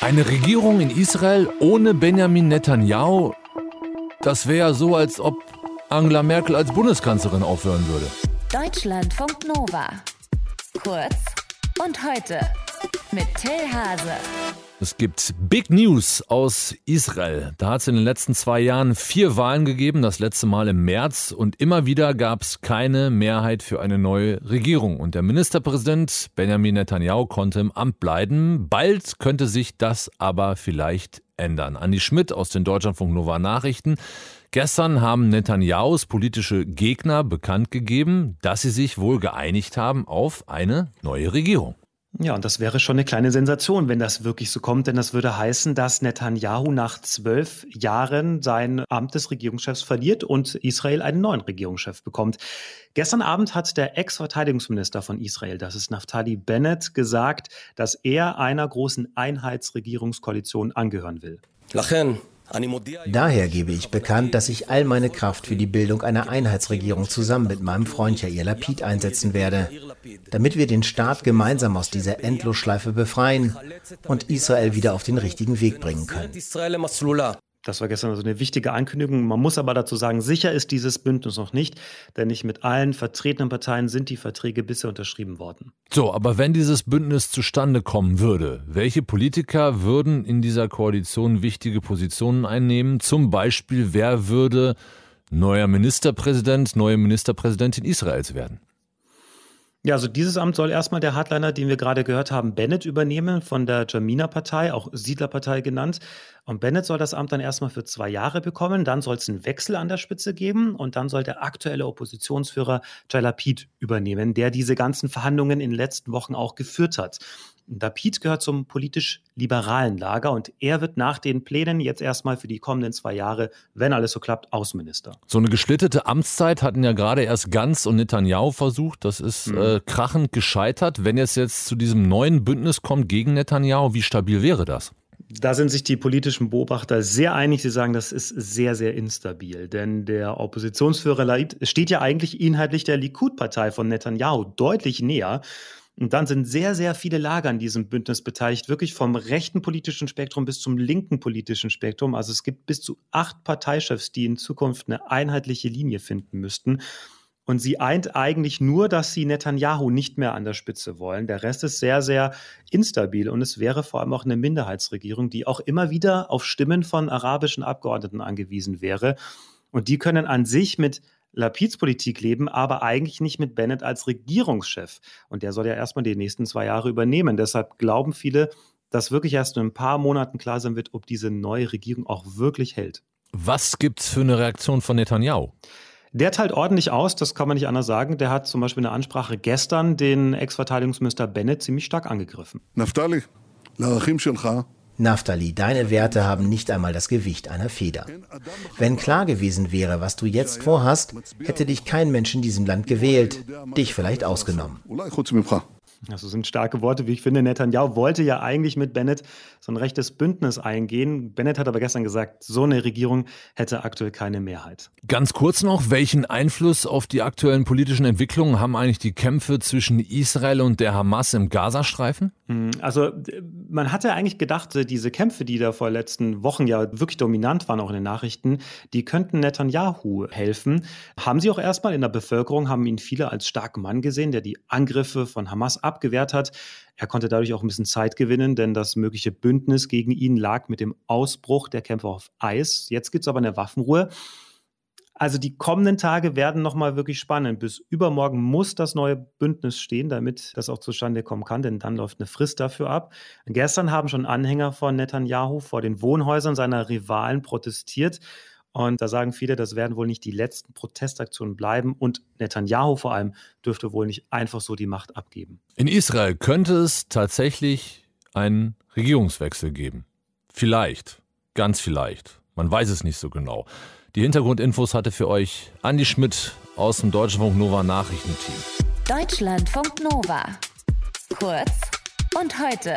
Eine Regierung in Israel ohne Benjamin Netanyahu, das wäre so, als ob Angela Merkel als Bundeskanzlerin aufhören würde. Deutschlandfunk Nova. Kurz und heute mit Till Hase. Es gibt Big News aus Israel. Da hat es in den letzten zwei Jahren vier Wahlen gegeben, das letzte Mal im März. Und immer wieder gab es keine Mehrheit für eine neue Regierung. Und der Ministerpräsident Benjamin Netanyahu konnte im Amt bleiben. Bald könnte sich das aber vielleicht ändern. Andi Schmidt aus den Deutschlandfunk Nova Nachrichten. Gestern haben Netanyahus politische Gegner bekannt gegeben, dass sie sich wohl geeinigt haben auf eine neue Regierung. Ja, und das wäre schon eine kleine Sensation, wenn das wirklich so kommt, denn das würde heißen, dass Netanyahu nach zwölf Jahren sein Amt des Regierungschefs verliert und Israel einen neuen Regierungschef bekommt. Gestern Abend hat der Ex-Verteidigungsminister von Israel, das ist Naftali Bennett, gesagt, dass er einer großen Einheitsregierungskoalition angehören will. Lachen. Daher gebe ich bekannt, dass ich all meine Kraft für die Bildung einer Einheitsregierung zusammen mit meinem Freund Yair Lapid einsetzen werde, damit wir den Staat gemeinsam aus dieser Endlosschleife befreien und Israel wieder auf den richtigen Weg bringen können. Das war gestern also eine wichtige Ankündigung. Man muss aber dazu sagen, sicher ist dieses Bündnis noch nicht, denn nicht mit allen vertretenen Parteien sind die Verträge bisher unterschrieben worden. So, aber wenn dieses Bündnis zustande kommen würde, welche Politiker würden in dieser Koalition wichtige Positionen einnehmen? Zum Beispiel, wer würde neuer Ministerpräsident, neue Ministerpräsidentin Israels werden? Ja, also dieses Amt soll erstmal der Hardliner, den wir gerade gehört haben, Bennett übernehmen von der Jamina-Partei, auch Siedlerpartei genannt. Und Bennett soll das Amt dann erstmal für zwei Jahre bekommen. Dann soll es einen Wechsel an der Spitze geben und dann soll der aktuelle Oppositionsführer Jalapid übernehmen, der diese ganzen Verhandlungen in den letzten Wochen auch geführt hat. Lapid gehört zum politisch liberalen Lager und er wird nach den Plänen jetzt erstmal für die kommenden zwei Jahre, wenn alles so klappt, Außenminister. So eine geschlittete Amtszeit hatten ja gerade erst Ganz und Netanyahu versucht. Das ist mhm. äh, krachend gescheitert. Wenn es jetzt zu diesem neuen Bündnis kommt gegen Netanyahu, wie stabil wäre das? Da sind sich die politischen Beobachter sehr einig. Sie sagen, das ist sehr, sehr instabil. Denn der Oppositionsführer Laid steht ja eigentlich inhaltlich der Likud-Partei von Netanyahu deutlich näher. Und dann sind sehr, sehr viele Lager an diesem Bündnis beteiligt, wirklich vom rechten politischen Spektrum bis zum linken politischen Spektrum. Also es gibt bis zu acht Parteichefs, die in Zukunft eine einheitliche Linie finden müssten. Und sie eint eigentlich nur, dass sie Netanyahu nicht mehr an der Spitze wollen. Der Rest ist sehr, sehr instabil und es wäre vor allem auch eine Minderheitsregierung, die auch immer wieder auf Stimmen von arabischen Abgeordneten angewiesen wäre. Und die können an sich mit Lapids Politik leben, aber eigentlich nicht mit Bennett als Regierungschef. Und der soll ja erstmal die nächsten zwei Jahre übernehmen. Deshalb glauben viele, dass wirklich erst in ein paar Monaten klar sein wird, ob diese neue Regierung auch wirklich hält. Was gibt es für eine Reaktion von Netanyahu? Der teilt ordentlich aus, das kann man nicht anders sagen. Der hat zum Beispiel eine Ansprache gestern den Ex-Verteidigungsminister Bennett ziemlich stark angegriffen. Naftali, Naftali, deine Werte haben nicht einmal das Gewicht einer Feder. Wenn klar gewesen wäre, was du jetzt vorhast, hätte dich kein Mensch in diesem Land gewählt, dich vielleicht ausgenommen. Das sind starke Worte, wie ich finde. Netanyahu wollte ja eigentlich mit Bennett so ein rechtes Bündnis eingehen. Bennett hat aber gestern gesagt, so eine Regierung hätte aktuell keine Mehrheit. Ganz kurz noch, welchen Einfluss auf die aktuellen politischen Entwicklungen haben eigentlich die Kämpfe zwischen Israel und der Hamas im Gazastreifen? Hm, also man hatte eigentlich gedacht, diese Kämpfe, die da vor letzten Wochen ja wirklich dominant waren, auch in den Nachrichten, die könnten Netanyahu helfen. Haben sie auch erstmal in der Bevölkerung, haben ihn viele als starken Mann gesehen, der die Angriffe von Hamas abgewehrt hat. Er konnte dadurch auch ein bisschen Zeit gewinnen, denn das mögliche Bündnis gegen ihn lag mit dem Ausbruch der Kämpfe auf Eis. Jetzt gibt es aber eine Waffenruhe. Also die kommenden Tage werden nochmal wirklich spannend. Bis übermorgen muss das neue Bündnis stehen, damit das auch zustande kommen kann, denn dann läuft eine Frist dafür ab. Gestern haben schon Anhänger von Netanyahu vor den Wohnhäusern seiner Rivalen protestiert. Und da sagen viele, das werden wohl nicht die letzten Protestaktionen bleiben. Und Netanyahu vor allem dürfte wohl nicht einfach so die Macht abgeben. In Israel könnte es tatsächlich einen Regierungswechsel geben. Vielleicht, ganz vielleicht. Man weiß es nicht so genau. Die Hintergrundinfos hatte für euch Andi Schmidt aus dem Deutschlandfunk Nova Nachrichtenteam. Deutschlandfunk Nova. Kurz und heute.